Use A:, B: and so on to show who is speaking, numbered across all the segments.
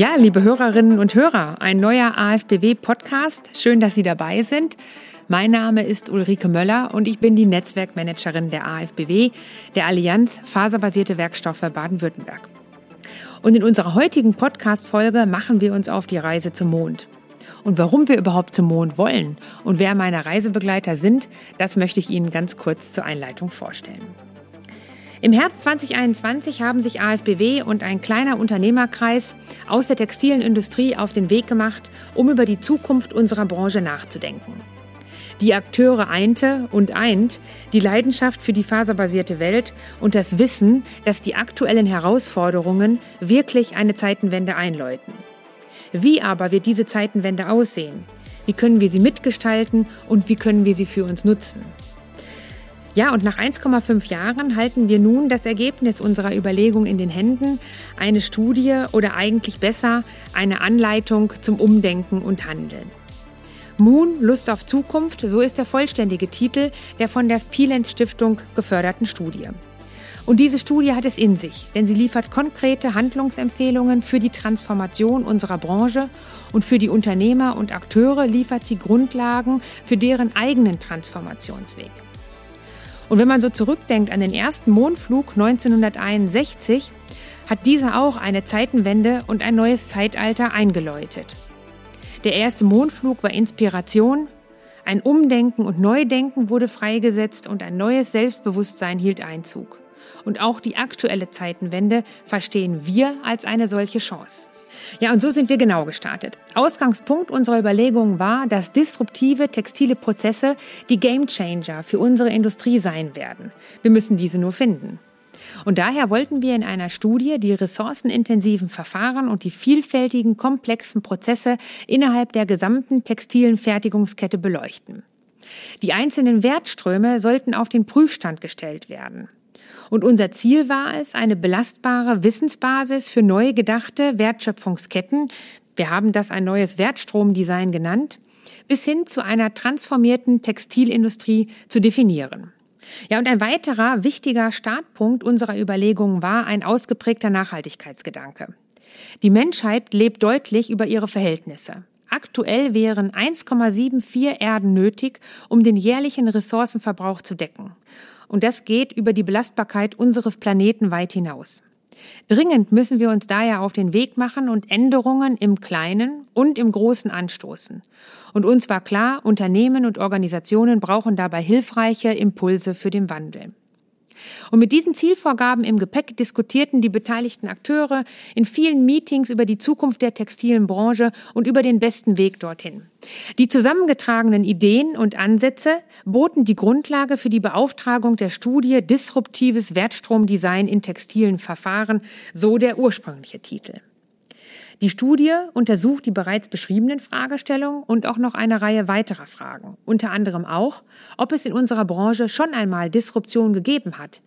A: Ja, liebe Hörerinnen und Hörer, ein neuer AFBW-Podcast. Schön, dass Sie dabei sind. Mein Name ist Ulrike Möller und ich bin die Netzwerkmanagerin der AFBW, der Allianz Faserbasierte Werkstoffe Baden-Württemberg. Und in unserer heutigen Podcast-Folge machen wir uns auf die Reise zum Mond. Und warum wir überhaupt zum Mond wollen und wer meine Reisebegleiter sind, das möchte ich Ihnen ganz kurz zur Einleitung vorstellen. Im Herbst 2021 haben sich AFBW und ein kleiner Unternehmerkreis aus der textilen Industrie auf den Weg gemacht, um über die Zukunft unserer Branche nachzudenken. Die Akteure einte und eint die Leidenschaft für die faserbasierte Welt und das Wissen, dass die aktuellen Herausforderungen wirklich eine Zeitenwende einläuten. Wie aber wird diese Zeitenwende aussehen? Wie können wir sie mitgestalten und wie können wir sie für uns nutzen? Ja, und nach 1,5 Jahren halten wir nun das Ergebnis unserer Überlegung in den Händen, eine Studie oder eigentlich besser eine Anleitung zum Umdenken und Handeln. Moon, Lust auf Zukunft, so ist der vollständige Titel der von der Pilenz Stiftung geförderten Studie. Und diese Studie hat es in sich, denn sie liefert konkrete Handlungsempfehlungen für die Transformation unserer Branche und für die Unternehmer und Akteure liefert sie Grundlagen für deren eigenen Transformationsweg. Und wenn man so zurückdenkt an den ersten Mondflug 1961, hat dieser auch eine Zeitenwende und ein neues Zeitalter eingeläutet. Der erste Mondflug war Inspiration, ein Umdenken und Neudenken wurde freigesetzt und ein neues Selbstbewusstsein hielt Einzug. Und auch die aktuelle Zeitenwende verstehen wir als eine solche Chance. Ja, und so sind wir genau gestartet. Ausgangspunkt unserer Überlegungen war, dass disruptive textile Prozesse die Gamechanger für unsere Industrie sein werden. Wir müssen diese nur finden. Und daher wollten wir in einer Studie die ressourcenintensiven Verfahren und die vielfältigen, komplexen Prozesse innerhalb der gesamten textilen Fertigungskette beleuchten. Die einzelnen Wertströme sollten auf den Prüfstand gestellt werden. Und unser Ziel war es, eine belastbare Wissensbasis für neu gedachte Wertschöpfungsketten, wir haben das ein neues Wertstromdesign genannt, bis hin zu einer transformierten Textilindustrie zu definieren. Ja, und ein weiterer wichtiger Startpunkt unserer Überlegungen war ein ausgeprägter Nachhaltigkeitsgedanke. Die Menschheit lebt deutlich über ihre Verhältnisse. Aktuell wären 1,74 Erden nötig, um den jährlichen Ressourcenverbrauch zu decken. Und das geht über die Belastbarkeit unseres Planeten weit hinaus. Dringend müssen wir uns daher auf den Weg machen und Änderungen im Kleinen und im Großen anstoßen. Und uns war klar, Unternehmen und Organisationen brauchen dabei hilfreiche Impulse für den Wandel. Und mit diesen Zielvorgaben im Gepäck diskutierten die beteiligten Akteure in vielen Meetings über die Zukunft der textilen Branche und über den besten Weg dorthin. Die zusammengetragenen Ideen und Ansätze boten die Grundlage für die Beauftragung der Studie Disruptives Wertstromdesign in textilen Verfahren, so der ursprüngliche Titel. Die Studie untersucht die bereits beschriebenen Fragestellungen und auch noch eine Reihe weiterer Fragen. Unter anderem auch, ob es in unserer Branche schon einmal Disruption gegeben hat.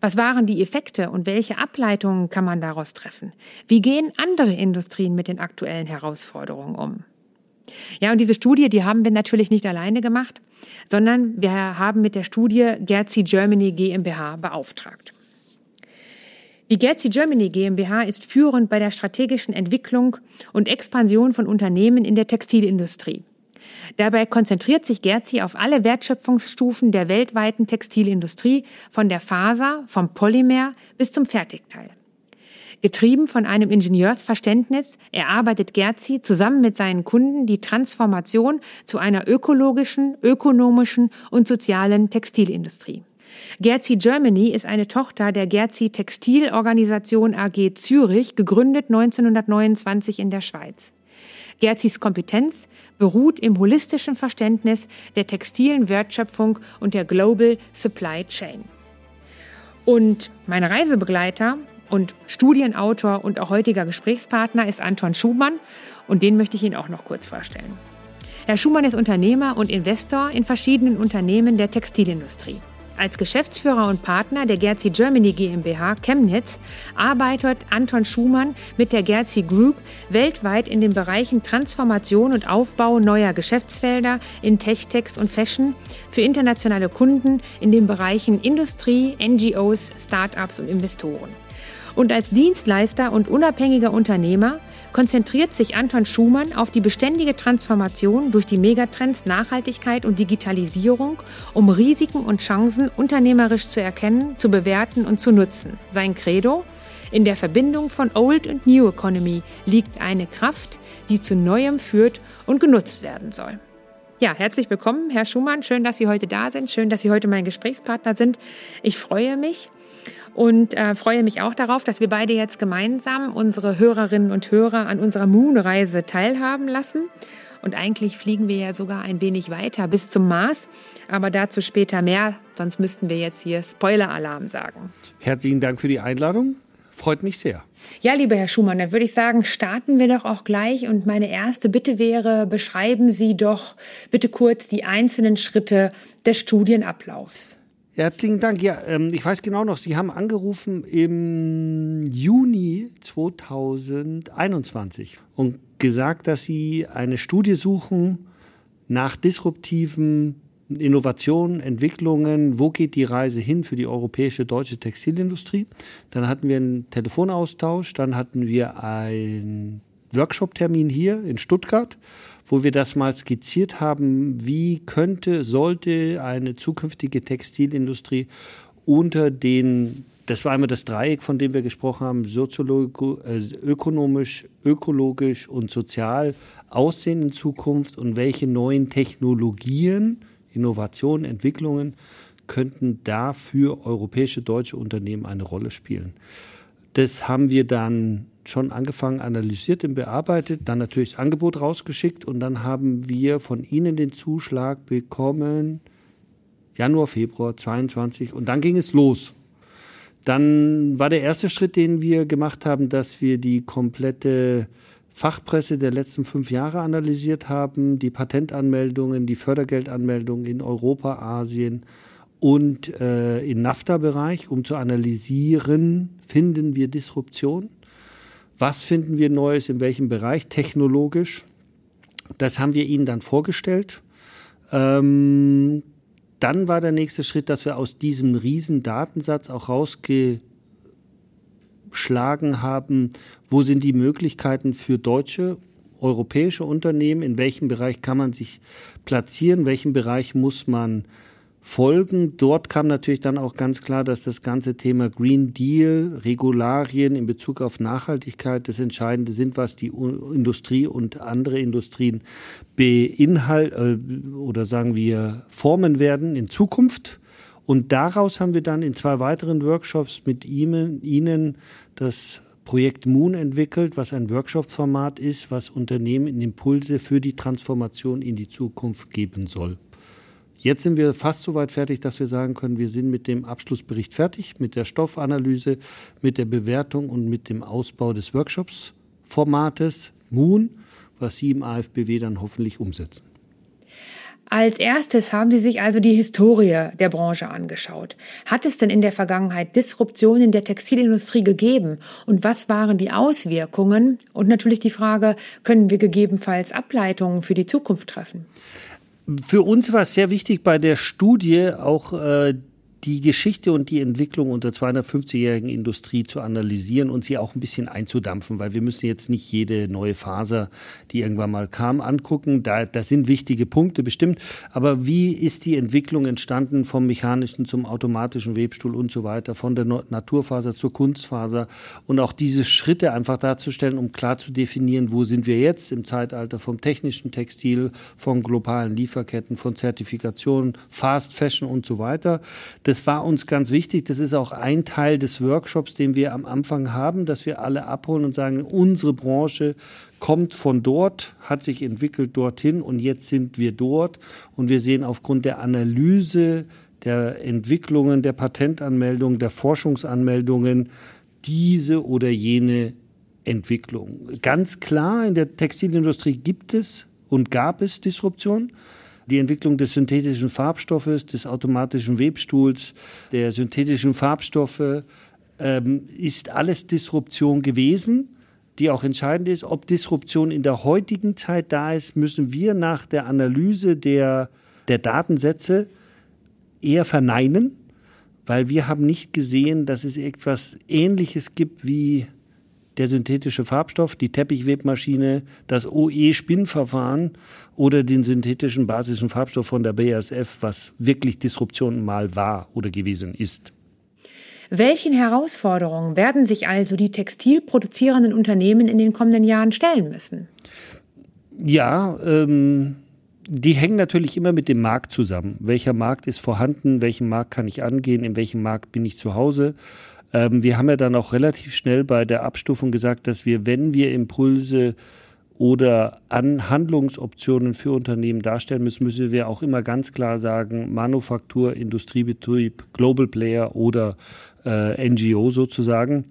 A: Was waren die Effekte und welche Ableitungen kann man daraus treffen? Wie gehen andere Industrien mit den aktuellen Herausforderungen um? Ja, und diese Studie, die haben wir natürlich nicht alleine gemacht, sondern wir haben mit der Studie Gerzi Germany GmbH beauftragt. Die Gerzi Germany GmbH ist führend bei der strategischen Entwicklung und Expansion von Unternehmen in der Textilindustrie. Dabei konzentriert sich Gerzi auf alle Wertschöpfungsstufen der weltweiten Textilindustrie, von der Faser, vom Polymer bis zum Fertigteil. Getrieben von einem Ingenieursverständnis erarbeitet Gerzi zusammen mit seinen Kunden die Transformation zu einer ökologischen, ökonomischen und sozialen Textilindustrie. Gerzi Germany ist eine Tochter der Gerzi Textilorganisation AG Zürich, gegründet 1929 in der Schweiz. Gerzis Kompetenz beruht im holistischen Verständnis der textilen Wertschöpfung und der Global Supply Chain. Und mein Reisebegleiter und Studienautor und auch heutiger Gesprächspartner ist Anton Schumann und den möchte ich Ihnen auch noch kurz vorstellen. Herr Schumann ist Unternehmer und Investor in verschiedenen Unternehmen der Textilindustrie. Als Geschäftsführer und Partner der Gerzi Germany GmbH Chemnitz arbeitet Anton Schumann mit der Gerzi Group weltweit in den Bereichen Transformation und Aufbau neuer Geschäftsfelder in Techtex und Fashion für internationale Kunden in den Bereichen Industrie, NGOs, Startups und Investoren. Und als Dienstleister und unabhängiger Unternehmer konzentriert sich Anton Schumann auf die beständige Transformation durch die Megatrends Nachhaltigkeit und Digitalisierung, um Risiken und Chancen unternehmerisch zu erkennen, zu bewerten und zu nutzen. Sein Credo? In der Verbindung von Old und New Economy liegt eine Kraft, die zu Neuem führt und genutzt werden soll. Ja, herzlich willkommen, Herr Schumann. Schön, dass Sie heute da sind. Schön, dass Sie heute mein Gesprächspartner sind. Ich freue mich und äh, freue mich auch darauf, dass wir beide jetzt gemeinsam unsere Hörerinnen und Hörer an unserer Moon-Reise teilhaben lassen. Und eigentlich fliegen wir ja sogar ein wenig weiter bis zum Mars, aber dazu später mehr, sonst müssten wir jetzt hier Spoiler-Alarm sagen.
B: Herzlichen Dank für die Einladung. Freut mich sehr.
A: Ja, lieber Herr Schumann, dann würde ich sagen, starten wir doch auch gleich. Und meine erste Bitte wäre, beschreiben Sie doch bitte kurz die einzelnen Schritte des Studienablaufs.
B: Herzlichen Dank. Ja, ähm, ich weiß genau noch, Sie haben angerufen im Juni 2021 und gesagt, dass Sie eine Studie suchen nach disruptiven Innovationen, Entwicklungen, wo geht die Reise hin für die europäische deutsche Textilindustrie. Dann hatten wir einen Telefonaustausch, dann hatten wir einen Workshop-Termin hier in Stuttgart wo wir das mal skizziert haben, wie könnte, sollte eine zukünftige Textilindustrie unter den, das war einmal das Dreieck, von dem wir gesprochen haben, soziologisch, ökonomisch, ökologisch und sozial aussehen in Zukunft und welche neuen Technologien, Innovationen, Entwicklungen könnten da für europäische deutsche Unternehmen eine Rolle spielen. Das haben wir dann schon angefangen, analysiert und bearbeitet, dann natürlich das Angebot rausgeschickt und dann haben wir von Ihnen den Zuschlag bekommen, Januar, Februar 22 und dann ging es los. Dann war der erste Schritt, den wir gemacht haben, dass wir die komplette Fachpresse der letzten fünf Jahre analysiert haben, die Patentanmeldungen, die Fördergeldanmeldungen in Europa, Asien und äh, im NAFTA-Bereich, um zu analysieren, finden wir Disruption? Was finden wir Neues, in welchem Bereich? Technologisch. Das haben wir Ihnen dann vorgestellt. Ähm, dann war der nächste Schritt, dass wir aus diesem riesen Datensatz auch rausgeschlagen haben, wo sind die Möglichkeiten für deutsche, europäische Unternehmen, in welchem Bereich kann man sich platzieren, in welchem Bereich muss man folgen. Dort kam natürlich dann auch ganz klar, dass das ganze Thema Green Deal, Regularien in Bezug auf Nachhaltigkeit das Entscheidende sind, was die Industrie und andere Industrien beinhalten äh, oder sagen wir formen werden in Zukunft. Und daraus haben wir dann in zwei weiteren Workshops mit Ihnen, Ihnen das Projekt Moon entwickelt, was ein Workshop-Format ist, was Unternehmen Impulse für die Transformation in die Zukunft geben soll. Jetzt sind wir fast so weit fertig, dass wir sagen können, wir sind mit dem Abschlussbericht fertig, mit der Stoffanalyse, mit der Bewertung und mit dem Ausbau des Workshops-Formates Moon, was Sie im AFBW dann hoffentlich umsetzen.
A: Als erstes haben Sie sich also die Historie der Branche angeschaut. Hat es denn in der Vergangenheit Disruptionen in der Textilindustrie gegeben? Und was waren die Auswirkungen? Und natürlich die Frage, können wir gegebenenfalls Ableitungen für die Zukunft treffen?
B: Für uns war es sehr wichtig bei der Studie auch äh, die Geschichte und die Entwicklung unserer 250-jährigen Industrie zu analysieren und sie auch ein bisschen einzudampfen, weil wir müssen jetzt nicht jede neue Faser, die irgendwann mal kam, angucken. Da, das sind wichtige Punkte bestimmt. Aber wie ist die Entwicklung entstanden vom mechanischen zum automatischen Webstuhl und so weiter, von der Naturfaser zur Kunstfaser und auch diese Schritte einfach darzustellen, um klar zu definieren, wo sind wir jetzt im Zeitalter vom technischen Textil, von globalen Lieferketten, von Zertifikationen, Fast Fashion und so weiter. Das war uns ganz wichtig. Das ist auch ein Teil des Workshops, den wir am Anfang haben, dass wir alle abholen und sagen, unsere Branche kommt von dort, hat sich entwickelt dorthin und jetzt sind wir dort. Und wir sehen aufgrund der Analyse der Entwicklungen, der Patentanmeldungen, der Forschungsanmeldungen diese oder jene Entwicklung. Ganz klar, in der Textilindustrie gibt es und gab es Disruption die Entwicklung des synthetischen Farbstoffes, des automatischen Webstuhls, der synthetischen Farbstoffe, ähm, ist alles Disruption gewesen, die auch entscheidend ist. Ob Disruption in der heutigen Zeit da ist, müssen wir nach der Analyse der, der Datensätze eher verneinen, weil wir haben nicht gesehen, dass es etwas Ähnliches gibt wie der synthetische Farbstoff, die Teppichwebmaschine, das OE-Spinnverfahren oder den synthetischen basischen Farbstoff von der BASF, was wirklich Disruption mal war oder gewesen ist.
A: Welchen Herausforderungen werden sich also die textilproduzierenden Unternehmen in den kommenden Jahren stellen müssen?
B: Ja, ähm, die hängen natürlich immer mit dem Markt zusammen. Welcher Markt ist vorhanden? Welchen Markt kann ich angehen? In welchem Markt bin ich zu Hause? Ähm, wir haben ja dann auch relativ schnell bei der Abstufung gesagt, dass wir, wenn wir Impulse oder an Handlungsoptionen für Unternehmen darstellen müssen, müssen wir auch immer ganz klar sagen, Manufaktur, Industriebetrieb, Global Player oder äh, NGO sozusagen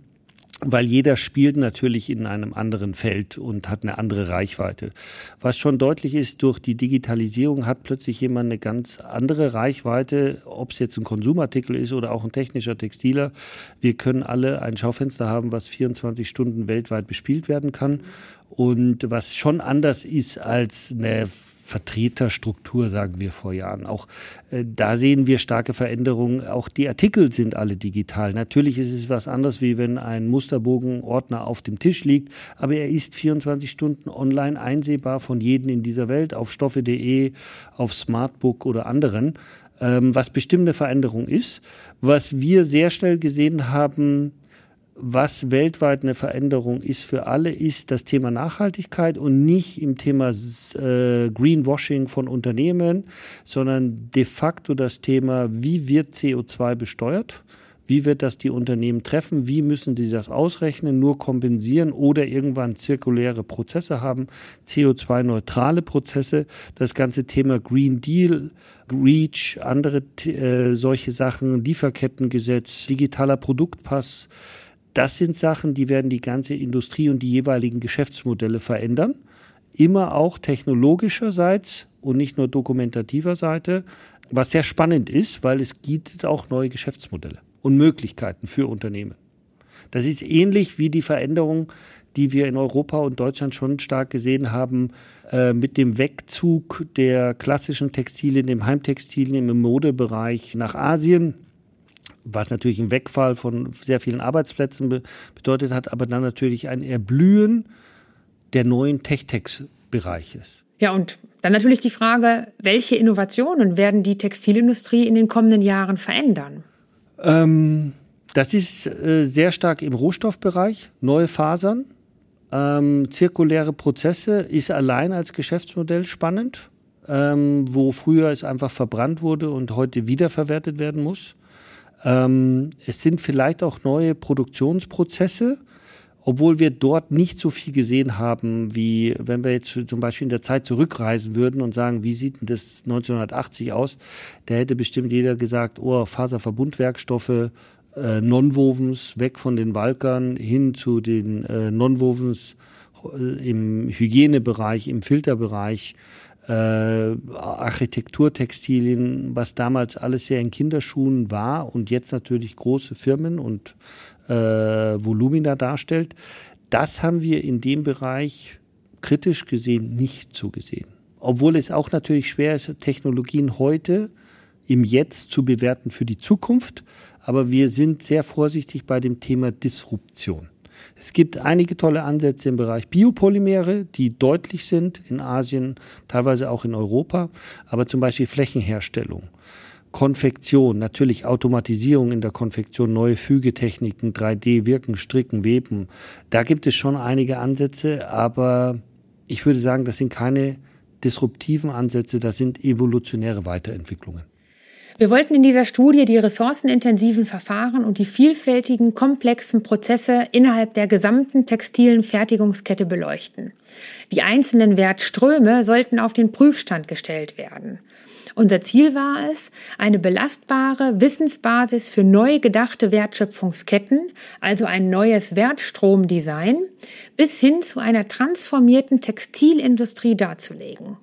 B: weil jeder spielt natürlich in einem anderen Feld und hat eine andere Reichweite. Was schon deutlich ist, durch die Digitalisierung hat plötzlich jemand eine ganz andere Reichweite, ob es jetzt ein Konsumartikel ist oder auch ein technischer Textiler. Wir können alle ein Schaufenster haben, was 24 Stunden weltweit bespielt werden kann und was schon anders ist als eine Vertreterstruktur, sagen wir vor Jahren. Auch äh, da sehen wir starke Veränderungen. Auch die Artikel sind alle digital. Natürlich ist es was anderes, wie wenn ein Musterbogenordner auf dem Tisch liegt, aber er ist 24 Stunden online einsehbar von jedem in dieser Welt auf stoffe.de, auf Smartbook oder anderen, ähm, was bestimmte Veränderung ist. Was wir sehr schnell gesehen haben, was weltweit eine Veränderung ist für alle, ist das Thema Nachhaltigkeit und nicht im Thema äh, Greenwashing von Unternehmen, sondern de facto das Thema, wie wird CO2 besteuert? Wie wird das die Unternehmen treffen? Wie müssen die das ausrechnen? Nur kompensieren oder irgendwann zirkuläre Prozesse haben, CO2-neutrale Prozesse. Das ganze Thema Green Deal, REACH, andere äh, solche Sachen, Lieferkettengesetz, digitaler Produktpass, das sind Sachen, die werden die ganze Industrie und die jeweiligen Geschäftsmodelle verändern. Immer auch technologischerseits und nicht nur dokumentativer Seite, was sehr spannend ist, weil es gibt auch neue Geschäftsmodelle und Möglichkeiten für Unternehmen. Das ist ähnlich wie die Veränderung, die wir in Europa und Deutschland schon stark gesehen haben äh, mit dem Wegzug der klassischen Textilien, dem Heimtextilien im Modebereich nach Asien was natürlich ein Wegfall von sehr vielen Arbeitsplätzen be bedeutet hat, aber dann natürlich ein Erblühen der neuen Tech-Tex-Bereiches.
A: Ja, und dann natürlich die Frage, welche Innovationen werden die Textilindustrie in den kommenden Jahren verändern?
B: Ähm, das ist äh, sehr stark im Rohstoffbereich, neue Fasern. Ähm, zirkuläre Prozesse ist allein als Geschäftsmodell spannend, ähm, wo früher es einfach verbrannt wurde und heute wiederverwertet werden muss. Ähm, es sind vielleicht auch neue Produktionsprozesse, obwohl wir dort nicht so viel gesehen haben, wie wenn wir jetzt zum Beispiel in der Zeit zurückreisen würden und sagen, wie sieht denn das 1980 aus? Da hätte bestimmt jeder gesagt, oh, Faserverbundwerkstoffe, äh, Nonwovens, weg von den Walkern hin zu den äh, Nonwovens äh, im Hygienebereich, im Filterbereich äh, Architekturtextilien, was damals alles sehr in Kinderschuhen war und jetzt natürlich große Firmen und äh, Volumina darstellt. Das haben wir in dem Bereich kritisch gesehen nicht so gesehen. Obwohl es auch natürlich schwer ist, Technologien heute im Jetzt zu bewerten für die Zukunft. Aber wir sind sehr vorsichtig bei dem Thema Disruption. Es gibt einige tolle Ansätze im Bereich Biopolymere, die deutlich sind in Asien, teilweise auch in Europa, aber zum Beispiel Flächenherstellung. Konfektion, natürlich Automatisierung in der Konfektion, neue Fügetechniken, 3D, Wirken, Stricken, Weben. Da gibt es schon einige Ansätze, aber ich würde sagen, das sind keine disruptiven Ansätze, das sind evolutionäre Weiterentwicklungen.
A: Wir wollten in dieser Studie die ressourcenintensiven Verfahren und die vielfältigen, komplexen Prozesse innerhalb der gesamten textilen Fertigungskette beleuchten. Die einzelnen Wertströme sollten auf den Prüfstand gestellt werden. Unser Ziel war es, eine belastbare Wissensbasis für neu gedachte Wertschöpfungsketten, also ein neues Wertstromdesign, bis hin zu einer transformierten Textilindustrie darzulegen.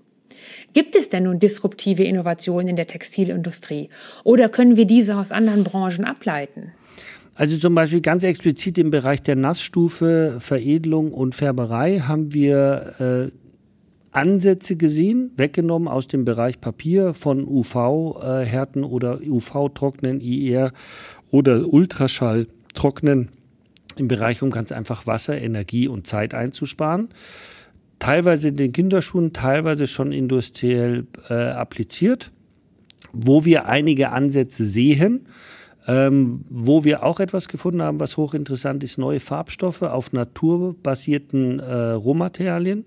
A: Gibt es denn nun disruptive Innovationen in der Textilindustrie oder können wir diese aus anderen Branchen ableiten?
B: Also zum Beispiel ganz explizit im Bereich der Nassstufe, Veredelung und Färberei haben wir äh, Ansätze gesehen, weggenommen aus dem Bereich Papier von UV-Härten oder UV-Trocknen, IR oder Ultraschall-Trocknen im Bereich, um ganz einfach Wasser, Energie und Zeit einzusparen. Teilweise in den Kinderschuhen, teilweise schon industriell äh, appliziert, wo wir einige Ansätze sehen. Ähm, wo wir auch etwas gefunden haben, was hochinteressant ist, neue Farbstoffe auf naturbasierten äh, Rohmaterialien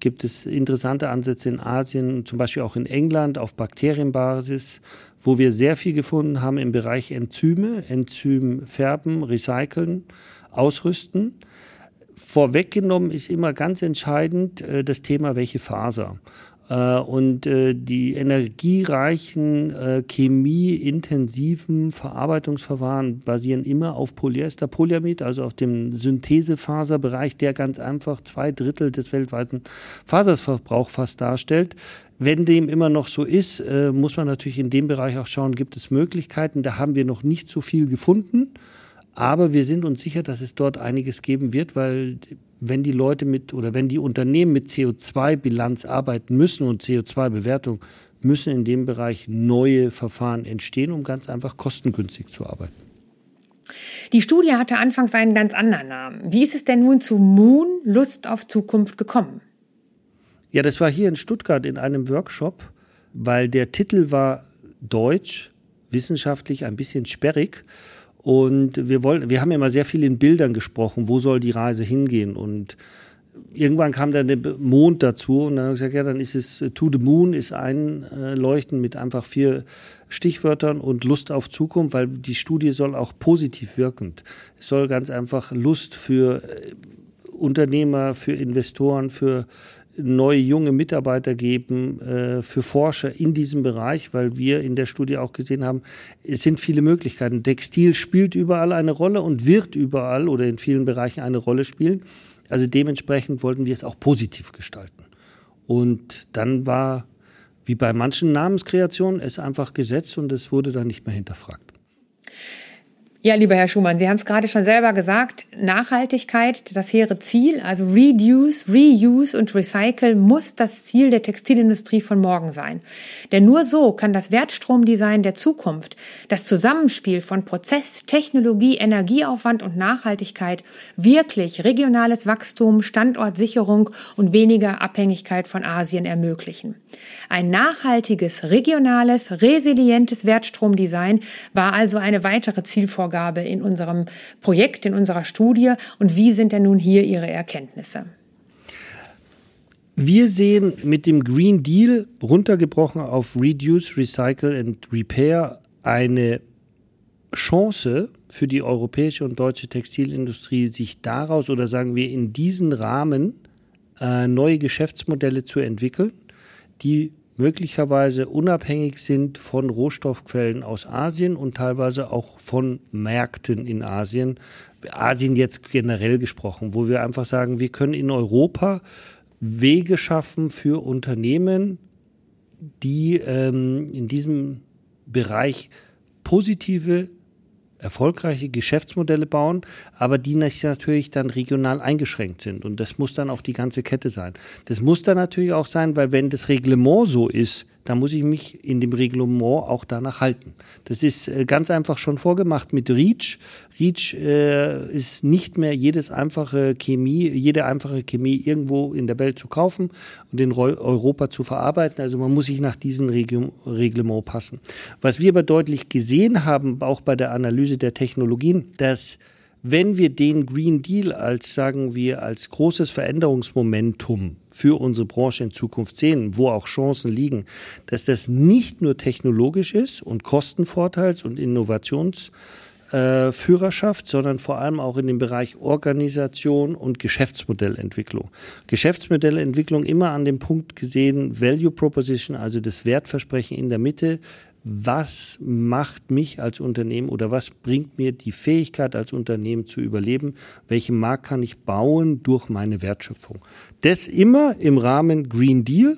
B: gibt es interessante Ansätze in Asien, zum Beispiel auch in England auf Bakterienbasis, wo wir sehr viel gefunden haben im Bereich Enzyme, Enzym färben, recyceln, ausrüsten. Vorweggenommen ist immer ganz entscheidend äh, das Thema, welche Faser. Äh, und äh, die energiereichen, äh, chemieintensiven Verarbeitungsverfahren basieren immer auf Polyester, Polyamid, also auf dem Synthesefaserbereich, der ganz einfach zwei Drittel des weltweiten Faserverbrauchs fast darstellt. Wenn dem immer noch so ist, muss man natürlich in dem Bereich auch schauen, gibt es Möglichkeiten. Da haben wir noch nicht so viel gefunden. Aber wir sind uns sicher, dass es dort einiges geben wird, weil wenn die Leute mit oder wenn die Unternehmen mit CO2-Bilanz arbeiten müssen und CO2-Bewertung, müssen in dem Bereich neue Verfahren entstehen, um ganz einfach kostengünstig zu arbeiten.
A: Die Studie hatte anfangs einen ganz anderen Namen. Wie ist es denn nun zu Moon Lust auf Zukunft gekommen?
B: Ja, das war hier in Stuttgart in einem Workshop, weil der Titel war deutsch, wissenschaftlich ein bisschen sperrig. Und wir wollen, wir haben immer sehr viel in Bildern gesprochen, wo soll die Reise hingehen und irgendwann kam dann der Mond dazu und dann habe ich gesagt, ja, dann ist es To the Moon ist ein Leuchten mit einfach vier Stichwörtern und Lust auf Zukunft, weil die Studie soll auch positiv wirkend. Es soll ganz einfach Lust für äh, Unternehmer, für Investoren, für neue junge Mitarbeiter geben äh, für Forscher in diesem Bereich, weil wir in der Studie auch gesehen haben, es sind viele Möglichkeiten. Textil spielt überall eine Rolle und wird überall oder in vielen Bereichen eine Rolle spielen. Also dementsprechend wollten wir es auch positiv gestalten. Und dann war, wie bei manchen Namenskreationen, es einfach gesetzt und es wurde dann nicht mehr hinterfragt.
A: Ja, lieber Herr Schumann, Sie haben es gerade schon selber gesagt, Nachhaltigkeit, das hehre Ziel, also Reduce, Reuse und Recycle muss das Ziel der Textilindustrie von morgen sein. Denn nur so kann das Wertstromdesign der Zukunft, das Zusammenspiel von Prozess, Technologie, Energieaufwand und Nachhaltigkeit wirklich regionales Wachstum, Standortsicherung und weniger Abhängigkeit von Asien ermöglichen. Ein nachhaltiges, regionales, resilientes Wertstromdesign war also eine weitere Zielvorgabe Zielvorgabe in unserem Projekt, in unserer Studie und wie sind denn nun hier Ihre Erkenntnisse?
B: Wir sehen mit dem Green Deal runtergebrochen auf Reduce, Recycle and Repair eine Chance für die europäische und deutsche Textilindustrie, sich daraus oder sagen wir in diesen Rahmen äh, neue Geschäftsmodelle zu entwickeln, die möglicherweise unabhängig sind von Rohstoffquellen aus Asien und teilweise auch von Märkten in Asien. Asien jetzt generell gesprochen, wo wir einfach sagen, wir können in Europa Wege schaffen für Unternehmen, die ähm, in diesem Bereich positive erfolgreiche Geschäftsmodelle bauen, aber die natürlich dann regional eingeschränkt sind. Und das muss dann auch die ganze Kette sein. Das muss dann natürlich auch sein, weil wenn das Reglement so ist, da muss ich mich in dem Reglement auch danach halten. Das ist äh, ganz einfach schon vorgemacht mit REACH. REACH äh, ist nicht mehr jedes einfache Chemie, jede einfache Chemie irgendwo in der Welt zu kaufen und in Europa zu verarbeiten. Also man muss sich nach diesem Reglement passen. Was wir aber deutlich gesehen haben, auch bei der Analyse der Technologien, dass wenn wir den Green Deal als, sagen wir, als großes Veränderungsmomentum für unsere Branche in Zukunft sehen, wo auch Chancen liegen, dass das nicht nur technologisch ist und Kostenvorteils- und Innovationsführerschaft, äh, sondern vor allem auch in dem Bereich Organisation und Geschäftsmodellentwicklung. Geschäftsmodellentwicklung immer an dem Punkt gesehen, Value Proposition, also das Wertversprechen in der Mitte, was macht mich als Unternehmen oder was bringt mir die Fähigkeit als Unternehmen zu überleben, welchen Markt kann ich bauen durch meine Wertschöpfung. Das immer im Rahmen Green Deal,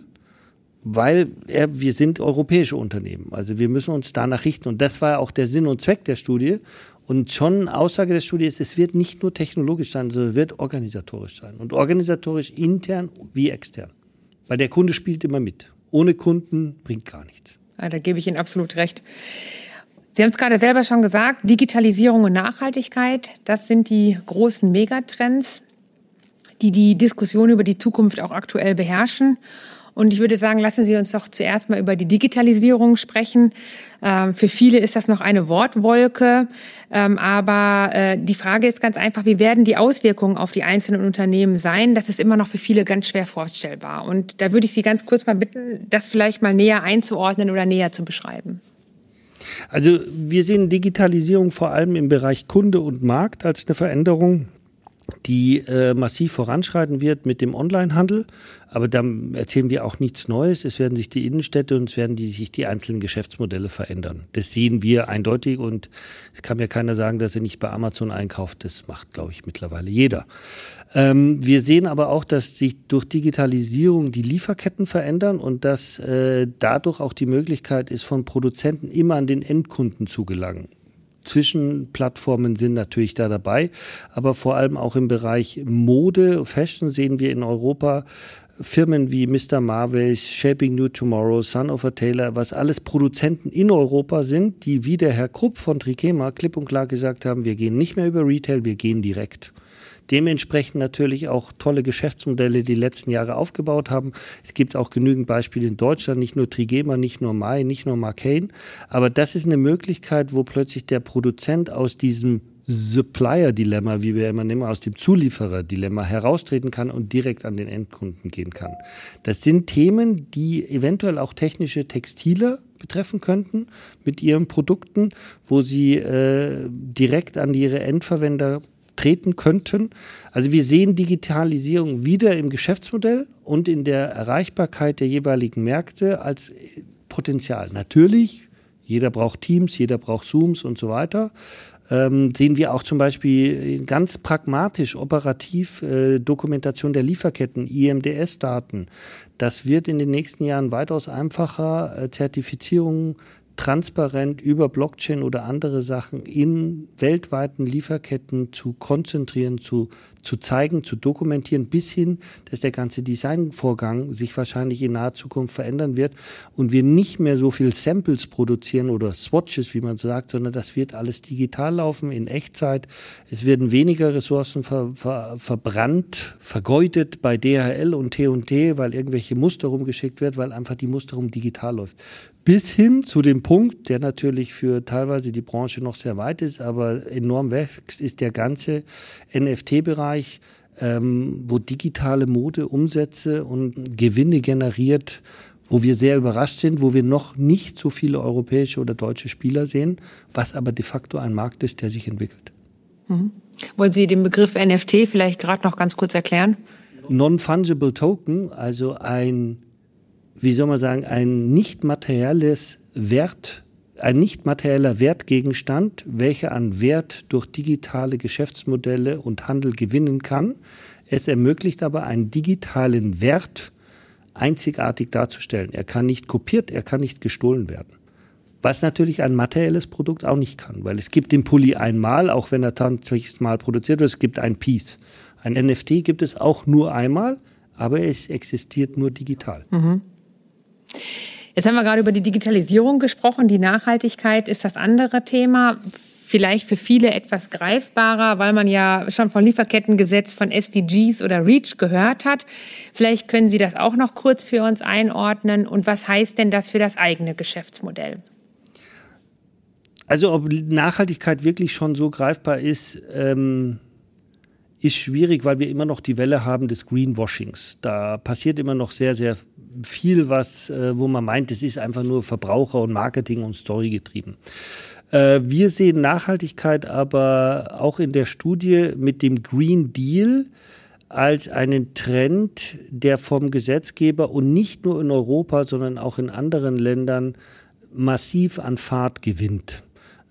B: weil wir sind europäische Unternehmen. Also wir müssen uns danach richten. Und das war auch der Sinn und Zweck der Studie. Und schon Aussage der Studie ist, es wird nicht nur technologisch sein, sondern es wird organisatorisch sein. Und organisatorisch intern wie extern. Weil der Kunde spielt immer mit. Ohne Kunden bringt gar nichts.
A: Da gebe ich Ihnen absolut recht. Sie haben es gerade selber schon gesagt, Digitalisierung und Nachhaltigkeit, das sind die großen Megatrends, die die Diskussion über die Zukunft auch aktuell beherrschen. Und ich würde sagen, lassen Sie uns doch zuerst mal über die Digitalisierung sprechen. Ähm, für viele ist das noch eine Wortwolke, ähm, aber äh, die Frage ist ganz einfach, wie werden die Auswirkungen auf die einzelnen Unternehmen sein? Das ist immer noch für viele ganz schwer vorstellbar. Und da würde ich Sie ganz kurz mal bitten, das vielleicht mal näher einzuordnen oder näher zu beschreiben.
B: Also wir sehen Digitalisierung vor allem im Bereich Kunde und Markt als eine Veränderung die äh, massiv voranschreiten wird mit dem Onlinehandel. Aber da erzählen wir auch nichts Neues. Es werden sich die Innenstädte und es werden die, sich die einzelnen Geschäftsmodelle verändern. Das sehen wir eindeutig und es kann mir keiner sagen, dass er nicht bei Amazon einkauft. Das macht, glaube ich, mittlerweile jeder. Ähm, wir sehen aber auch, dass sich durch Digitalisierung die Lieferketten verändern und dass äh, dadurch auch die Möglichkeit ist, von Produzenten immer an den Endkunden zu gelangen. Zwischenplattformen sind natürlich da dabei, aber vor allem auch im Bereich Mode, Fashion sehen wir in Europa Firmen wie Mr. Marvis, Shaping New Tomorrow, Son of a Taylor, was alles Produzenten in Europa sind, die wie der Herr Krupp von Trikema klipp und klar gesagt haben, wir gehen nicht mehr über Retail, wir gehen direkt dementsprechend natürlich auch tolle Geschäftsmodelle die letzten Jahre aufgebaut haben. Es gibt auch genügend Beispiele in Deutschland, nicht nur Trigema, nicht nur Mai, nicht nur Marcane. Aber das ist eine Möglichkeit, wo plötzlich der Produzent aus diesem Supplier-Dilemma, wie wir immer nennen, aus dem Zulieferer-Dilemma heraustreten kann und direkt an den Endkunden gehen kann. Das sind Themen, die eventuell auch technische Textile betreffen könnten mit ihren Produkten, wo sie äh, direkt an ihre Endverwender treten könnten. Also wir sehen Digitalisierung wieder im Geschäftsmodell und in der Erreichbarkeit der jeweiligen Märkte als Potenzial. Natürlich, jeder braucht Teams, jeder braucht Zooms und so weiter. Ähm, sehen wir auch zum Beispiel ganz pragmatisch, operativ äh, Dokumentation der Lieferketten, IMDS-Daten. Das wird in den nächsten Jahren weitaus einfacher. Äh, Zertifizierungen transparent über Blockchain oder andere Sachen in weltweiten Lieferketten zu konzentrieren, zu zu zeigen, zu dokumentieren, bis hin, dass der ganze Designvorgang sich wahrscheinlich in naher Zukunft verändern wird und wir nicht mehr so viel Samples produzieren oder Swatches, wie man sagt, sondern das wird alles digital laufen in Echtzeit. Es werden weniger Ressourcen ver, ver, verbrannt, vergeudet bei DHL und T&T, weil irgendwelche Muster rumgeschickt wird, weil einfach die Musterung digital läuft. Bis hin zu dem Punkt, der natürlich für teilweise die Branche noch sehr weit ist, aber enorm wächst, ist der ganze NFT-Bereich Bereich, ähm, wo digitale Mode Umsätze und Gewinne generiert, wo wir sehr überrascht sind, wo wir noch nicht so viele europäische oder deutsche Spieler sehen, was aber de facto ein Markt ist, der sich entwickelt.
A: Mhm. Wollen Sie den Begriff NFT vielleicht gerade noch ganz kurz erklären?
B: Non-fungible Token, also ein, wie soll man sagen, ein nicht materielles Wert ein nicht materieller Wertgegenstand, welcher an Wert durch digitale Geschäftsmodelle und Handel gewinnen kann. Es ermöglicht aber einen digitalen Wert einzigartig darzustellen. Er kann nicht kopiert, er kann nicht gestohlen werden. Was natürlich ein materielles Produkt auch nicht kann, weil es gibt den Pulli einmal, auch wenn er tatsächlich mal produziert wird, es gibt ein Piece. Ein NFT gibt es auch nur einmal, aber es existiert nur digital. Mhm.
A: Jetzt haben wir gerade über die Digitalisierung gesprochen. Die Nachhaltigkeit ist das andere Thema. Vielleicht für viele etwas greifbarer, weil man ja schon von Lieferkettengesetz, von SDGs oder REACH gehört hat. Vielleicht können Sie das auch noch kurz für uns einordnen. Und was heißt denn das für das eigene Geschäftsmodell?
B: Also ob Nachhaltigkeit wirklich schon so greifbar ist, ähm, ist schwierig, weil wir immer noch die Welle haben des Greenwashings. Da passiert immer noch sehr, sehr viel, was, äh, wo man meint, es ist einfach nur Verbraucher und Marketing und Story getrieben. Äh, wir sehen Nachhaltigkeit aber auch in der Studie mit dem Green Deal als einen Trend, der vom Gesetzgeber und nicht nur in Europa, sondern auch in anderen Ländern massiv an Fahrt gewinnt.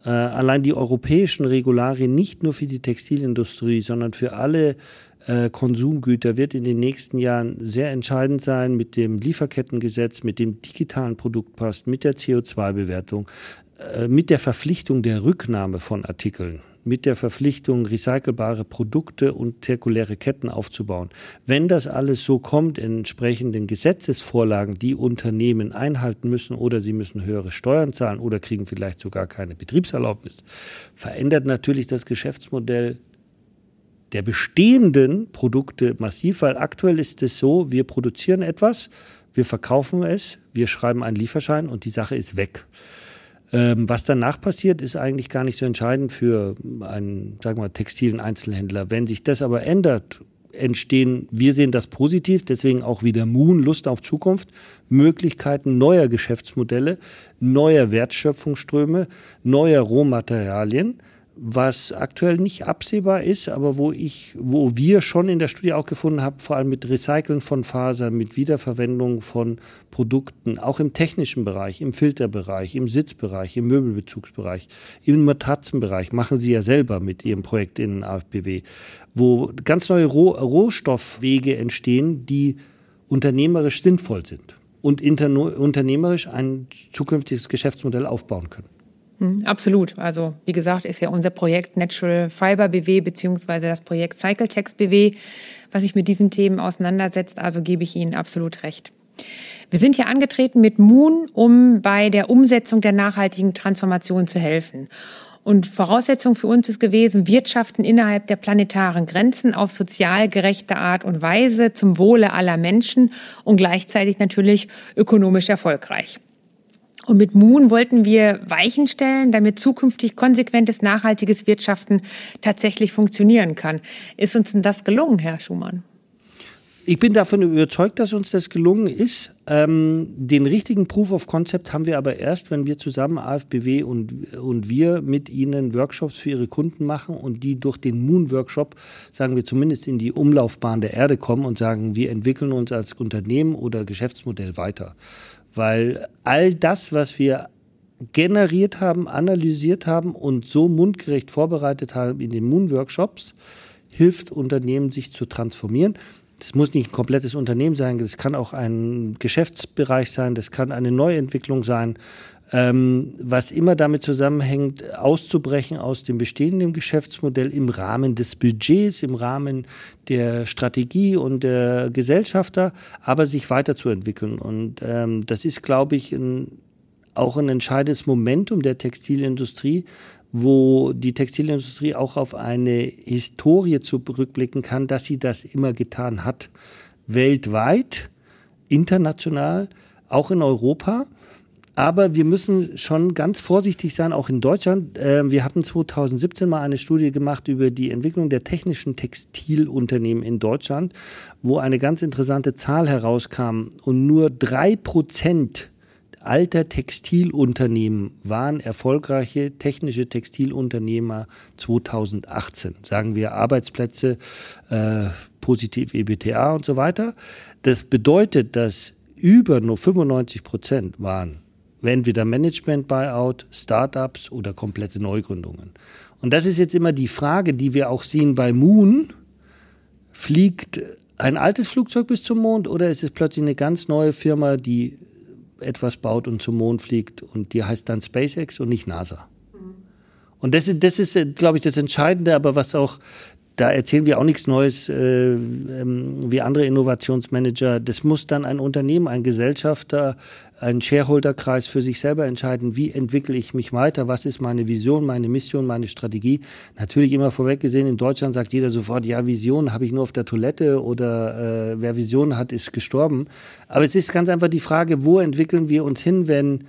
B: Äh, allein die europäischen Regularien nicht nur für die Textilindustrie, sondern für alle Konsumgüter wird in den nächsten Jahren sehr entscheidend sein mit dem Lieferkettengesetz, mit dem digitalen Produktpass, mit der CO2-Bewertung, äh, mit der Verpflichtung der Rücknahme von Artikeln mit der Verpflichtung, recycelbare Produkte und zirkuläre Ketten aufzubauen. Wenn das alles so kommt, in entsprechenden Gesetzesvorlagen, die Unternehmen einhalten müssen oder sie müssen höhere Steuern zahlen oder kriegen vielleicht sogar keine Betriebserlaubnis, verändert natürlich das Geschäftsmodell der bestehenden Produkte massiv, weil aktuell ist es so, wir produzieren etwas, wir verkaufen es, wir schreiben einen Lieferschein und die Sache ist weg. Ähm, was danach passiert, ist eigentlich gar nicht so entscheidend für einen, sagen wir mal, textilen Einzelhändler. Wenn sich das aber ändert, entstehen, wir sehen das positiv, deswegen auch wieder Moon, Lust auf Zukunft, Möglichkeiten neuer Geschäftsmodelle, neuer Wertschöpfungsströme, neuer Rohmaterialien was aktuell nicht absehbar ist, aber wo ich, wo wir schon in der Studie auch gefunden haben, vor allem mit Recyceln von Fasern, mit Wiederverwendung von Produkten, auch im technischen Bereich, im Filterbereich, im Sitzbereich, im Möbelbezugsbereich, im Matratzenbereich, machen Sie ja selber mit Ihrem Projekt in AFBW, wo ganz neue Roh Rohstoffwege entstehen, die unternehmerisch sinnvoll sind und unternehmerisch ein zukünftiges Geschäftsmodell aufbauen können.
A: Hm, absolut. Also wie gesagt, ist ja unser Projekt Natural Fiber BW beziehungsweise das Projekt Cycletext BW, was sich mit diesen Themen auseinandersetzt. Also gebe ich Ihnen absolut recht. Wir sind hier angetreten mit Moon, um bei der Umsetzung der nachhaltigen Transformation zu helfen. Und Voraussetzung für uns ist gewesen, Wirtschaften innerhalb der planetaren Grenzen auf sozial gerechte Art und Weise zum Wohle aller Menschen und gleichzeitig natürlich ökonomisch erfolgreich. Und mit Moon wollten wir Weichen stellen, damit zukünftig konsequentes, nachhaltiges Wirtschaften tatsächlich funktionieren kann. Ist uns denn das gelungen, Herr Schumann?
B: Ich bin davon überzeugt, dass uns das gelungen ist. Ähm, den richtigen Proof of Concept haben wir aber erst, wenn wir zusammen AFBW und, und wir mit Ihnen Workshops für Ihre Kunden machen und die durch den Moon Workshop, sagen wir zumindest in die Umlaufbahn der Erde kommen und sagen, wir entwickeln uns als Unternehmen oder Geschäftsmodell weiter weil all das, was wir generiert haben, analysiert haben und so mundgerecht vorbereitet haben in den Moon-Workshops, hilft Unternehmen, sich zu transformieren. Das muss nicht ein komplettes Unternehmen sein, das kann auch ein Geschäftsbereich sein, das kann eine Neuentwicklung sein ähm, was immer damit zusammenhängt, auszubrechen aus dem bestehenden Geschäftsmodell im Rahmen des Budgets, im Rahmen der Strategie und der Gesellschafter, aber sich weiterzuentwickeln. Und ähm, das ist, glaube ich, ein, auch ein entscheidendes Momentum der Textilindustrie, wo die Textilindustrie auch auf eine Historie zurückblicken kann, dass sie das immer getan hat. Weltweit, international, auch in Europa. Aber wir müssen schon ganz vorsichtig sein, auch in Deutschland. Ähm, wir hatten 2017 mal eine Studie gemacht über die Entwicklung der technischen Textilunternehmen in Deutschland, wo eine ganz interessante Zahl herauskam. Und nur drei Prozent alter Textilunternehmen waren erfolgreiche technische Textilunternehmer 2018. Sagen wir Arbeitsplätze, äh, positiv EBTA und so weiter. Das bedeutet, dass über nur 95 Prozent waren entweder Management-Buyout, Startups oder komplette Neugründungen. Und das ist jetzt immer die Frage, die wir auch sehen bei Moon. Fliegt ein altes Flugzeug bis zum Mond oder ist es plötzlich eine ganz neue Firma, die etwas baut und zum Mond fliegt und die heißt dann SpaceX und nicht NASA? Und das ist, das ist, glaube ich, das Entscheidende, aber was auch da erzählen wir auch nichts Neues äh, ähm, wie andere Innovationsmanager. Das muss dann ein Unternehmen, ein Gesellschafter, ein Shareholderkreis für sich selber entscheiden, wie entwickle ich mich weiter, was ist meine Vision, meine Mission, meine Strategie. Natürlich immer vorweg gesehen, in Deutschland sagt jeder sofort, ja, Vision habe ich nur auf der Toilette oder äh, wer Vision hat, ist gestorben. Aber es ist ganz einfach die Frage, wo entwickeln wir uns hin, wenn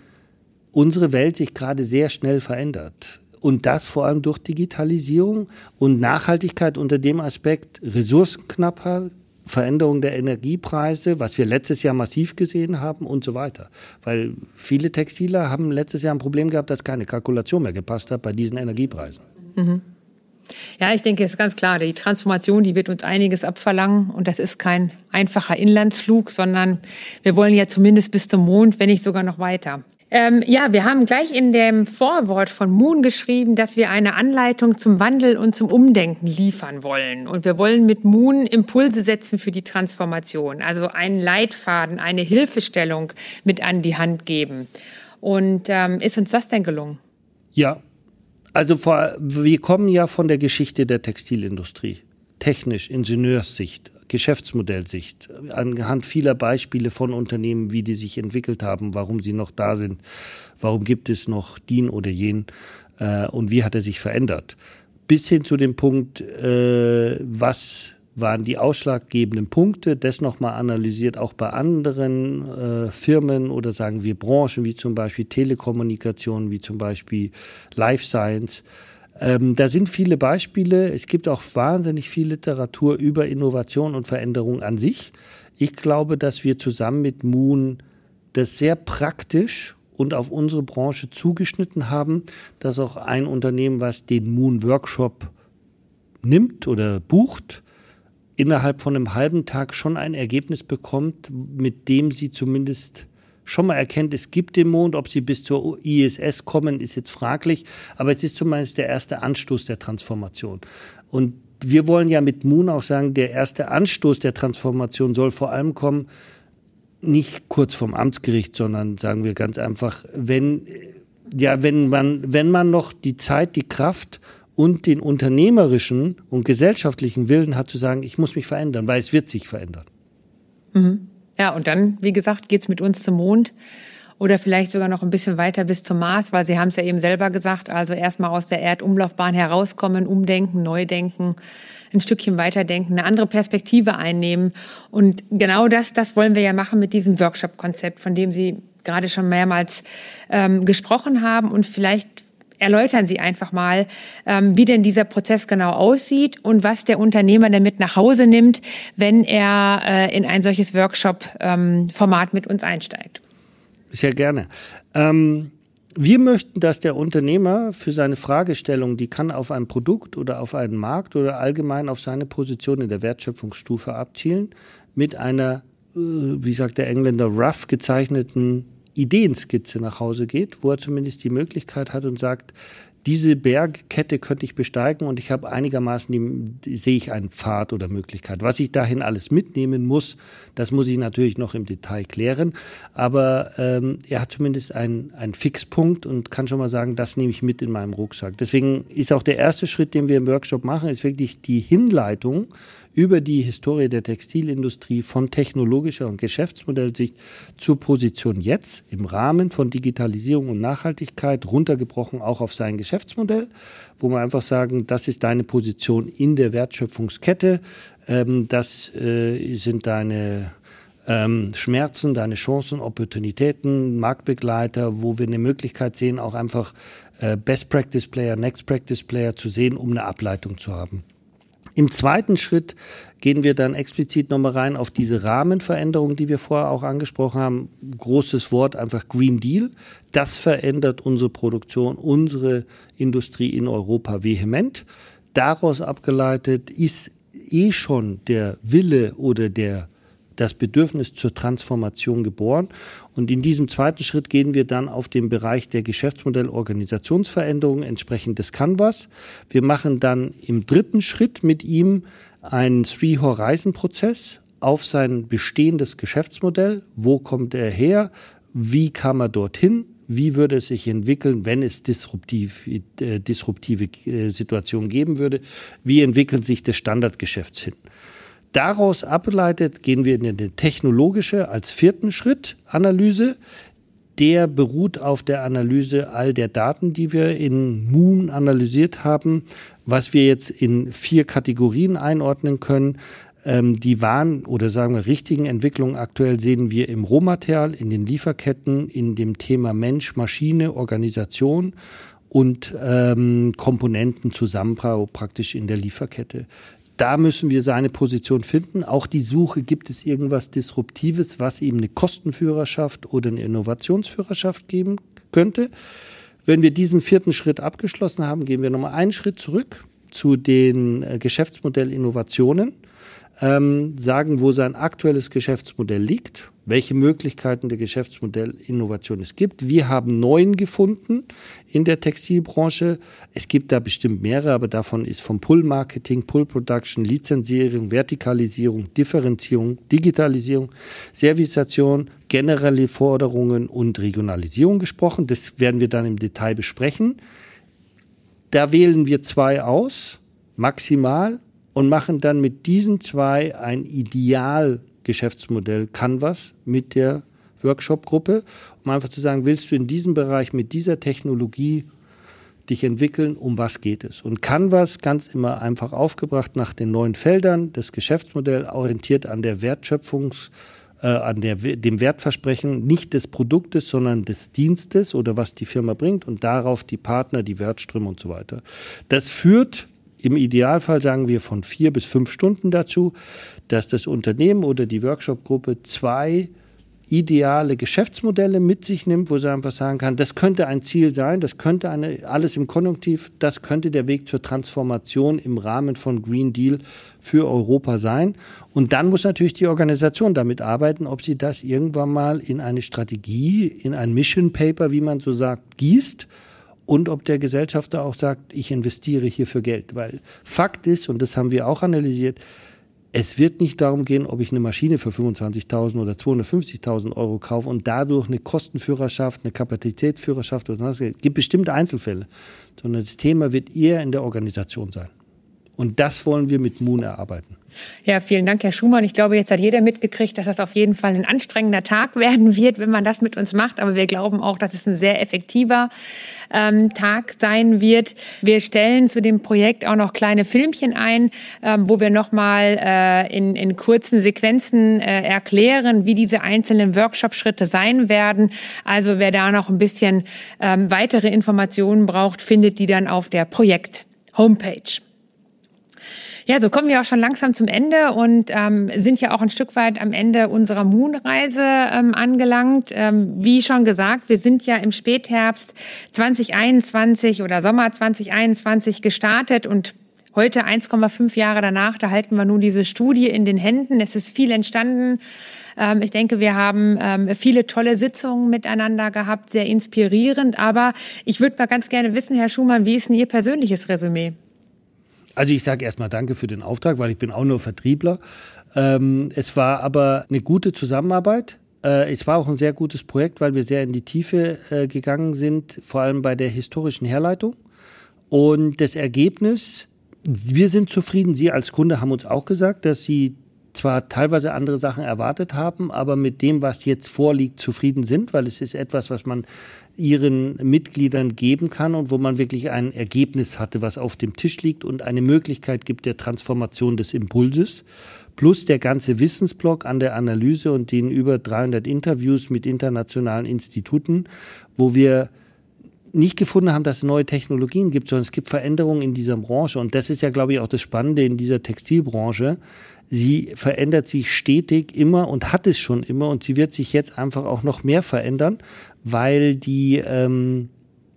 B: unsere Welt sich gerade sehr schnell verändert und das vor allem durch Digitalisierung und Nachhaltigkeit unter dem Aspekt Ressourcenknappheit, Veränderung der Energiepreise, was wir letztes Jahr massiv gesehen haben und so weiter. Weil viele Textiler haben letztes Jahr ein Problem gehabt, dass keine Kalkulation mehr gepasst hat bei diesen Energiepreisen. Mhm.
A: Ja, ich denke, es ist ganz klar, die Transformation, die wird uns einiges abverlangen und das ist kein einfacher Inlandsflug, sondern wir wollen ja zumindest bis zum Mond, wenn nicht sogar noch weiter. Ähm, ja, wir haben gleich in dem Vorwort von Moon geschrieben, dass wir eine Anleitung zum Wandel und zum Umdenken liefern wollen. Und wir wollen mit Moon Impulse setzen für die Transformation, also einen Leitfaden, eine Hilfestellung mit an die Hand geben. Und ähm, ist uns das denn gelungen?
B: Ja, Also vor, wir kommen ja von der Geschichte der Textilindustrie. Technisch, Ingenieurssicht, Geschäftsmodellsicht, anhand vieler Beispiele von Unternehmen, wie die sich entwickelt haben, warum sie noch da sind, warum gibt es noch den oder jen äh, und wie hat er sich verändert. Bis hin zu dem Punkt, äh, was waren die ausschlaggebenden Punkte, das nochmal analysiert, auch bei anderen äh, Firmen oder sagen wir Branchen, wie zum Beispiel Telekommunikation, wie zum Beispiel Life Science. Ähm, da sind viele Beispiele. Es gibt auch wahnsinnig viel Literatur über Innovation und Veränderung an sich. Ich glaube, dass wir zusammen mit Moon das sehr praktisch und auf unsere Branche zugeschnitten haben, dass auch ein Unternehmen, was den Moon Workshop nimmt oder bucht, innerhalb von einem halben Tag schon ein Ergebnis bekommt, mit dem sie zumindest schon mal erkennt, es gibt den Mond. Ob sie bis zur ISS kommen, ist jetzt fraglich. Aber es ist zumindest der erste Anstoß der Transformation. Und wir wollen ja mit Moon auch sagen, der erste Anstoß der Transformation soll vor allem kommen, nicht kurz vom Amtsgericht, sondern sagen wir ganz einfach, wenn, ja, wenn man, wenn man noch die Zeit, die Kraft und den unternehmerischen und gesellschaftlichen Willen hat zu sagen, ich muss mich verändern, weil es wird sich verändern.
A: Mhm. Ja, und dann, wie gesagt, geht's mit uns zum Mond oder vielleicht sogar noch ein bisschen weiter bis zum Mars, weil Sie haben es ja eben selber gesagt, also erstmal aus der Erdumlaufbahn herauskommen, umdenken, neu denken, ein Stückchen weiterdenken, eine andere Perspektive einnehmen. Und genau das, das wollen wir ja machen mit diesem Workshop-Konzept, von dem Sie gerade schon mehrmals ähm, gesprochen haben und vielleicht erläutern Sie einfach mal, ähm, wie denn dieser Prozess genau aussieht und was der Unternehmer damit nach Hause nimmt, wenn er äh, in ein solches Workshop-Format ähm, mit uns einsteigt.
B: Sehr gerne. Ähm wir möchten, dass der Unternehmer für seine Fragestellung, die kann auf ein Produkt oder auf einen Markt oder allgemein auf seine Position in der Wertschöpfungsstufe abzielen, mit einer, äh, wie sagt der Engländer, rough gezeichneten Ideenskizze nach Hause geht, wo er zumindest die Möglichkeit hat und sagt, diese Bergkette könnte ich besteigen und ich habe einigermaßen, die, sehe ich einen Pfad oder Möglichkeit. Was ich dahin alles mitnehmen muss, das muss ich natürlich noch im Detail klären. Aber ähm, er hat zumindest einen, einen Fixpunkt und kann schon mal sagen, das nehme ich mit in meinem Rucksack. Deswegen ist auch der erste Schritt, den wir im Workshop machen, ist wirklich die Hinleitung über die Historie der Textilindustrie von technologischer und Geschäftsmodellsicht zur Position jetzt im Rahmen von Digitalisierung und Nachhaltigkeit runtergebrochen auch auf sein Geschäftsmodell, wo man einfach sagen, das ist deine Position in der Wertschöpfungskette, ähm, das äh, sind deine ähm, Schmerzen, deine Chancen, Opportunitäten, Marktbegleiter, wo wir eine Möglichkeit sehen, auch einfach äh, Best Practice Player, Next Practice Player zu sehen, um eine Ableitung zu haben. Im zweiten Schritt gehen wir dann explizit nochmal rein auf diese Rahmenveränderungen, die wir vorher auch angesprochen haben. Großes Wort, einfach Green Deal. Das verändert unsere Produktion, unsere Industrie in Europa vehement. Daraus abgeleitet ist eh schon der Wille oder der das Bedürfnis zur Transformation geboren. Und in diesem zweiten Schritt gehen wir dann auf den Bereich der Geschäftsmodell-Organisationsveränderung entsprechend des Canvas. Wir machen dann im dritten Schritt mit ihm einen Three-Horizon-Prozess auf sein bestehendes Geschäftsmodell. Wo kommt er her? Wie kam er dorthin? Wie würde es sich entwickeln, wenn es disruptiv, äh, disruptive äh, Situationen geben würde? Wie entwickelt sich das Standardgeschäft hin? Daraus abgeleitet gehen wir in eine technologische als vierten Schritt Analyse. Der beruht auf der Analyse all der Daten, die wir in Moon analysiert haben, was wir jetzt in vier Kategorien einordnen können. Ähm, die wahren oder sagen wir richtigen Entwicklungen aktuell sehen wir im Rohmaterial, in den Lieferketten, in dem Thema Mensch, Maschine, Organisation und ähm, Komponentenzusammenbau praktisch in der Lieferkette da müssen wir seine Position finden. Auch die Suche, gibt es irgendwas Disruptives, was ihm eine Kostenführerschaft oder eine Innovationsführerschaft geben könnte. Wenn wir diesen vierten Schritt abgeschlossen haben, gehen wir nochmal einen Schritt zurück zu den äh, Geschäftsmodellinnovationen, ähm, sagen, wo sein aktuelles Geschäftsmodell liegt welche Möglichkeiten der Geschäftsmodellinnovation es gibt. Wir haben neun gefunden in der Textilbranche. Es gibt da bestimmt mehrere, aber davon ist vom Pull-Marketing, Pull-Production, Lizenzierung, Vertikalisierung, Differenzierung, Digitalisierung, Servisation, generelle Forderungen und Regionalisierung gesprochen. Das werden wir dann im Detail besprechen. Da wählen wir zwei aus, maximal, und machen dann mit diesen zwei ein Idealgeschäftsmodell Canvas mit der Workshop-Gruppe, um einfach zu sagen, willst du in diesem Bereich mit dieser Technologie dich entwickeln, um was geht es? Und Canvas ganz immer einfach aufgebracht nach den neuen Feldern, das Geschäftsmodell orientiert an der Wertschöpfungs- äh, an der, dem Wertversprechen nicht des Produktes, sondern des Dienstes oder was die Firma bringt und darauf die Partner, die Wertströme und so weiter. Das führt im Idealfall, sagen wir, von vier bis fünf Stunden dazu, dass das Unternehmen oder die Workshop-Gruppe zwei ideale Geschäftsmodelle mit sich nimmt, wo sie einfach sagen kann, das könnte ein Ziel sein, das könnte eine, alles im Konjunktiv, das könnte der Weg zur Transformation im Rahmen von Green Deal für Europa sein. Und dann muss natürlich die Organisation damit arbeiten, ob sie das irgendwann mal in eine Strategie, in ein Mission Paper, wie man so sagt, gießt und ob der Gesellschafter auch sagt, ich investiere hier für Geld. Weil Fakt ist, und das haben wir auch analysiert, es wird nicht darum gehen, ob ich eine Maschine für 25.000 oder 250.000 Euro kaufe und dadurch eine Kostenführerschaft, eine Kapazitätsführerschaft oder was. Es gibt bestimmte Einzelfälle, sondern das Thema wird eher in der Organisation sein. Und das wollen wir mit Moon erarbeiten.
A: Ja, vielen Dank, Herr Schumann. Ich glaube, jetzt hat jeder mitgekriegt, dass das auf jeden Fall ein anstrengender Tag werden wird, wenn man das mit uns macht. Aber wir glauben auch, dass es ein sehr effektiver ähm, Tag sein wird. Wir stellen zu dem Projekt auch noch kleine Filmchen ein, ähm, wo wir nochmal äh, in, in kurzen Sequenzen äh, erklären, wie diese einzelnen Workshop-Schritte sein werden. Also wer da noch ein bisschen ähm, weitere Informationen braucht, findet die dann auf der Projekt-Homepage. Ja, so kommen wir auch schon langsam zum Ende und ähm, sind ja auch ein Stück weit am Ende unserer Moonreise ähm, angelangt. Ähm, wie schon gesagt, wir sind ja im Spätherbst 2021 oder Sommer 2021 gestartet und Heute, 1,5 Jahre danach, da halten wir nun diese Studie in den Händen. Es ist viel entstanden. Ähm, ich denke, wir haben ähm, viele tolle Sitzungen miteinander gehabt, sehr inspirierend. Aber ich würde mal ganz gerne wissen, Herr Schumann, wie ist denn Ihr persönliches Resümee?
B: Also ich sage erstmal danke für den Auftrag, weil ich bin auch nur Vertriebler. Ähm, es war aber eine gute Zusammenarbeit. Äh, es war auch ein sehr gutes Projekt, weil wir sehr in die Tiefe äh, gegangen sind, vor allem bei der historischen Herleitung. Und das Ergebnis, wir sind zufrieden. Sie als Kunde haben uns auch gesagt, dass Sie zwar teilweise andere Sachen erwartet haben, aber mit dem, was jetzt vorliegt, zufrieden sind, weil es ist etwas, was man ihren Mitgliedern geben kann und wo man wirklich ein Ergebnis hatte, was auf dem Tisch liegt und eine Möglichkeit gibt der Transformation des Impulses. Plus der ganze Wissensblock an der Analyse und den über 300 Interviews mit internationalen Instituten, wo wir nicht gefunden haben, dass es neue Technologien gibt, sondern es gibt Veränderungen in dieser Branche. Und das ist ja, glaube ich, auch das Spannende in dieser Textilbranche. Sie verändert sich stetig immer und hat es schon immer und sie wird sich jetzt einfach auch noch mehr verändern, weil die, ähm,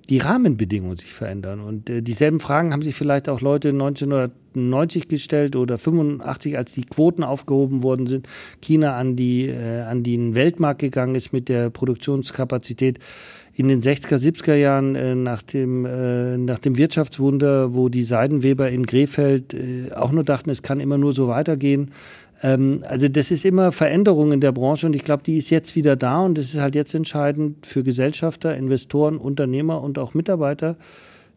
B: die Rahmenbedingungen sich verändern. Und äh, dieselben Fragen haben sich vielleicht auch Leute 1990 gestellt oder 85, als die Quoten aufgehoben worden sind, China an die äh, an den Weltmarkt gegangen ist mit der Produktionskapazität in den 60er, 70er Jahren äh, nach, dem, äh, nach dem Wirtschaftswunder, wo die Seidenweber in Krefeld äh, auch nur dachten, es kann immer nur so weitergehen. Ähm, also das ist immer Veränderung in der Branche und ich glaube, die ist jetzt wieder da und es ist halt jetzt entscheidend für Gesellschafter, Investoren, Unternehmer und auch Mitarbeiter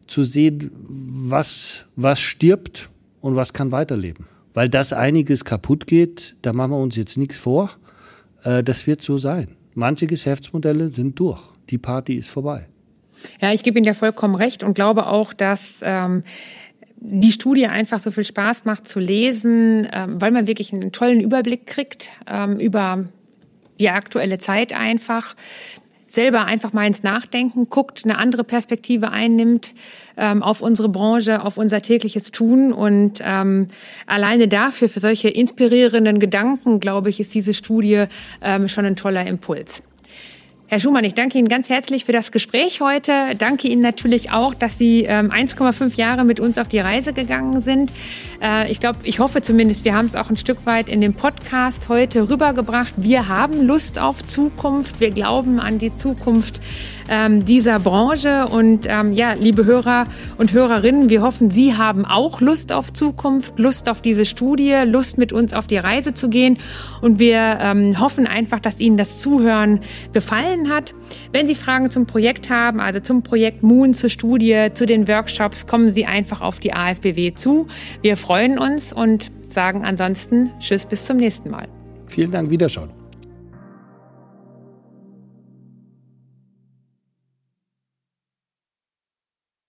B: zu sehen, was, was stirbt und was kann weiterleben. Weil das einiges kaputt geht, da machen wir uns jetzt nichts vor. Äh, das wird so sein. Manche Geschäftsmodelle sind durch die Party ist vorbei.
A: Ja, ich gebe Ihnen ja vollkommen recht und glaube auch, dass ähm, die Studie einfach so viel Spaß macht zu lesen, ähm, weil man wirklich einen tollen Überblick kriegt ähm, über die aktuelle Zeit einfach selber einfach mal ins Nachdenken guckt, eine andere Perspektive einnimmt ähm, auf unsere Branche, auf unser tägliches Tun. Und ähm, alleine dafür, für solche inspirierenden Gedanken, glaube ich, ist diese Studie ähm, schon ein toller Impuls. Herr Schumann, ich danke Ihnen ganz herzlich für das Gespräch heute. Danke Ihnen natürlich auch, dass Sie ähm, 1,5 Jahre mit uns auf die Reise gegangen sind. Äh, ich glaube, ich hoffe zumindest, wir haben es auch ein Stück weit in dem Podcast heute rübergebracht. Wir haben Lust auf Zukunft. Wir glauben an die Zukunft ähm, dieser Branche. Und ähm, ja, liebe Hörer und Hörerinnen, wir hoffen, Sie haben auch Lust auf Zukunft, Lust auf diese Studie, Lust mit uns auf die Reise zu gehen. Und wir ähm, hoffen einfach, dass Ihnen das Zuhören gefallen hat. Wenn Sie Fragen zum Projekt haben, also zum Projekt Moon, zur Studie, zu den Workshops, kommen Sie einfach auf die AFBW zu. Wir freuen uns und sagen ansonsten Tschüss bis zum nächsten Mal.
B: Vielen Dank, Wiederschauen.